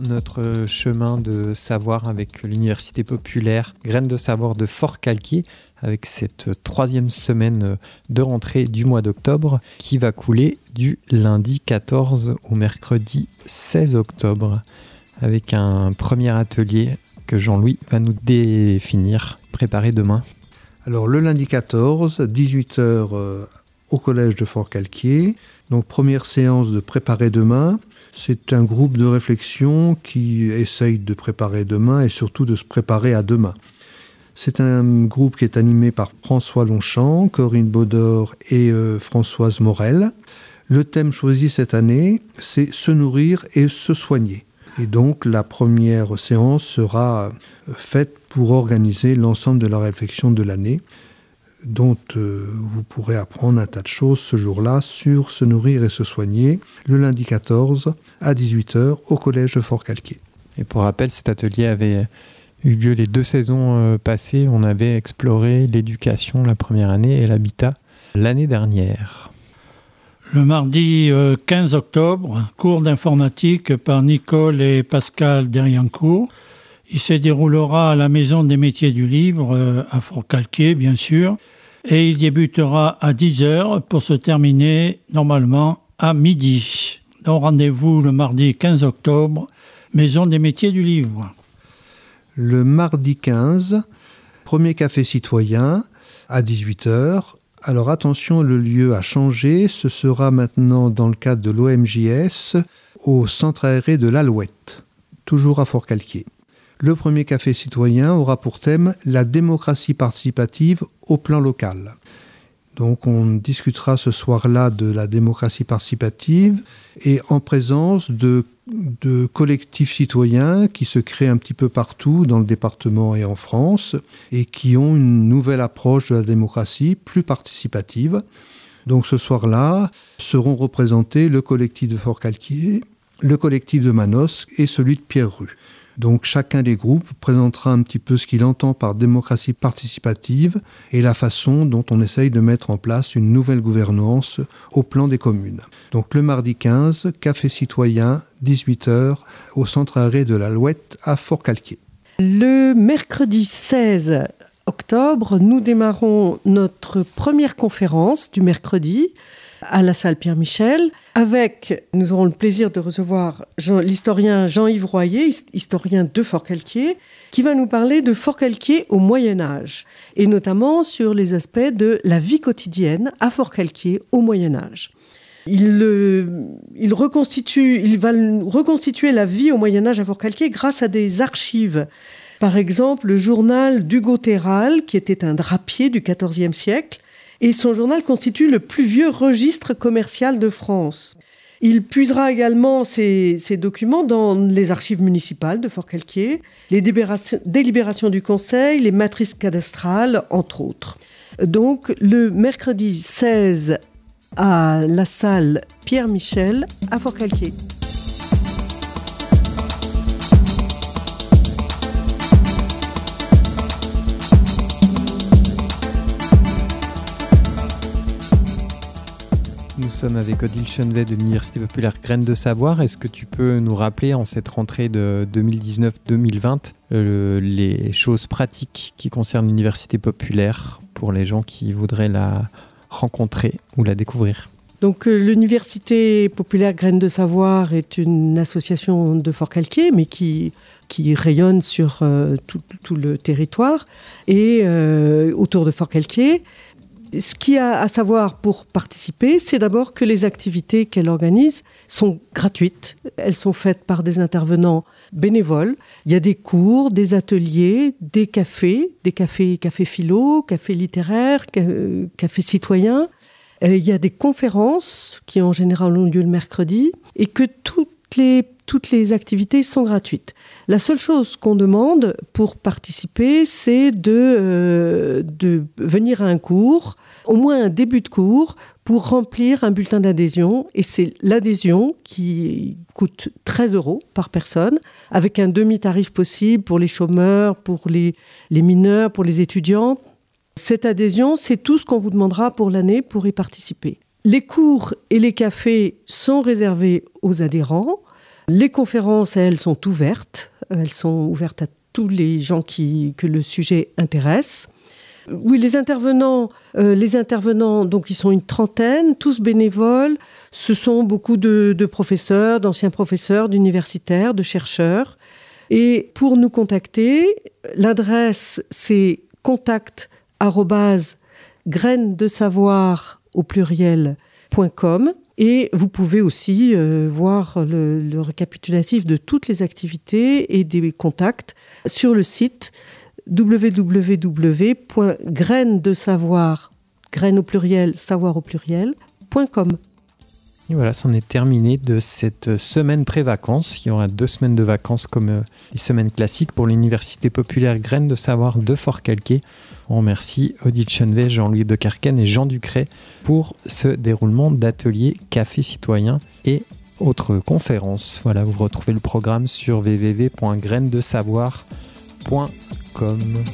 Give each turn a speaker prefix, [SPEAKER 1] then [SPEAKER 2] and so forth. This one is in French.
[SPEAKER 1] notre chemin de savoir avec l'Université populaire Graines de savoir de Fort-Calquier avec cette troisième semaine de rentrée du mois d'octobre qui va couler du lundi 14 au mercredi 16 octobre avec un premier atelier que Jean-Louis va nous définir, préparer demain.
[SPEAKER 2] Alors le lundi 14, 18h euh, au collège de Fort-Calquier. Donc première séance de préparer demain. C'est un groupe de réflexion qui essaye de préparer demain et surtout de se préparer à demain. C'est un groupe qui est animé par François Longchamp, Corinne Baudor et euh, Françoise Morel. Le thème choisi cette année, c'est se nourrir et se soigner. Et donc la première séance sera euh, faite pour organiser l'ensemble de la réflexion de l'année, dont euh, vous pourrez apprendre un tas de choses ce jour-là sur se nourrir et se soigner, le lundi 14 à 18h au collège de Fort-Calquier.
[SPEAKER 1] Et pour rappel, cet atelier avait eu lieu les deux saisons euh, passées. On avait exploré l'éducation la première année et l'habitat l'année dernière.
[SPEAKER 3] Le mardi 15 euh, octobre, cours d'informatique par Nicole et Pascal Derriancourt. Il se déroulera à la Maison des métiers du livre, euh, à Fort-Calquier, bien sûr, et il débutera à 10h pour se terminer normalement à midi. Donc rendez-vous le mardi 15 octobre, Maison des métiers du livre
[SPEAKER 2] le mardi 15, premier café citoyen à 18h. Alors attention, le lieu a changé. Ce sera maintenant dans le cadre de l'OMJS au centre aéré de l'Alouette, toujours à Fort-Calquier. Le premier café citoyen aura pour thème la démocratie participative au plan local. Donc on discutera ce soir-là de la démocratie participative et en présence de, collectifs citoyens qui se créent un petit peu partout dans le département et en France et qui ont une nouvelle approche de la démocratie plus participative. Donc ce soir-là seront représentés le collectif de Fort-Calquier, le collectif de Manos et celui de Pierre-Rue. Donc chacun des groupes présentera un petit peu ce qu'il entend par démocratie participative et la façon dont on essaye de mettre en place une nouvelle gouvernance au plan des communes. Donc le mardi 15, café citoyen, 18h, au centre arrêt de la Louette à Fort-Calquier.
[SPEAKER 4] Le mercredi 16 octobre, nous démarrons notre première conférence du mercredi à la salle Pierre Michel, avec, nous aurons le plaisir de recevoir l'historien Jean-Yves Royer, historien de Fort-Calquier, qui va nous parler de Fort-Calquier au Moyen Âge, et notamment sur les aspects de la vie quotidienne à Fort-Calquier au Moyen Âge. Il, il, va reconstituer la vie au Moyen Âge à Fort-Calquier grâce à des archives. Par exemple, le journal d'Hugo Terral, qui était un drapier du XIVe siècle, et son journal constitue le plus vieux registre commercial de France. Il puisera également ces, documents dans les archives municipales de Fort-Calquier, les délibérations du Conseil, les matrices cadastrales, entre autres. Donc, le mercredi 16 à la salle Pierre Michel à Fort-Calquier.
[SPEAKER 1] Nous sommes avec Odile Chenevet de l'Université populaire Graines de Savoir. Est-ce que tu peux nous rappeler en cette rentrée de 2019-2020 euh, les choses pratiques qui concernent l'Université populaire pour les gens qui voudraient la rencontrer ou la découvrir?
[SPEAKER 4] Donc euh, l'Université populaire Graines de Savoir est une association de Fort-Calquier, mais qui, qui rayonne sur euh, tout, le territoire et autour de Fort-Calquier ce qu'il y a à savoir pour participer, c'est d'abord que les activités qu'elle organise sont gratuites. Elles sont faites par des intervenants bénévoles. Il y a des cours, des ateliers, des cafés, des cafés, cafés philo, cafés littéraires, cafés citoyens. Euh, il y a des conférences qui en général ont lieu le mercredi et que toutes les activités sont gratuites. La seule chose qu'on demande pour participer, c'est de, euh, de venir à un cours, au moins un début de cours, pour remplir un bulletin d'adhésion. Et c'est l'adhésion qui coûte 13 euros par personne, avec un demi-tarif possible pour les chômeurs, pour les mineurs, pour les étudiants. Cette adhésion, c'est tout ce qu'on vous demandera pour l'année pour y participer. Les cours et les cafés sont réservés aux adhérents. Les conférences, elles, sont ouvertes. Elles sont ouvertes à tous les gens qui, que le sujet intéresse. Oui, les intervenants, euh, les intervenants, donc ils sont une trentaine, tous bénévoles. Ce sont beaucoup de, de professeurs, d'anciens professeurs, d'universitaires, de chercheurs. Et pour nous contacter, l'adresse c'est contact graines de savoir au pluriel.com et vous pouvez aussi euh, voir le, récapitulatif de toutes les activités et des contacts sur le site www.graines-de-savoir, graines au pluriel, savoir au pluriel.com.
[SPEAKER 1] Voilà, c'en est terminé de cette semaine pré-vacances. Il y aura deux semaines de vacances comme euh, les semaines classiques pour l'Université populaire Graines de Savoir de Fort-Calquier. On remercie Odile Chenevet, Jean-Louis de Carquen et Jean Ducret pour ce déroulement d'ateliers café citoyen et autres conférences. Voilà, vous retrouvez le programme sur www.grainesdesavoir.com.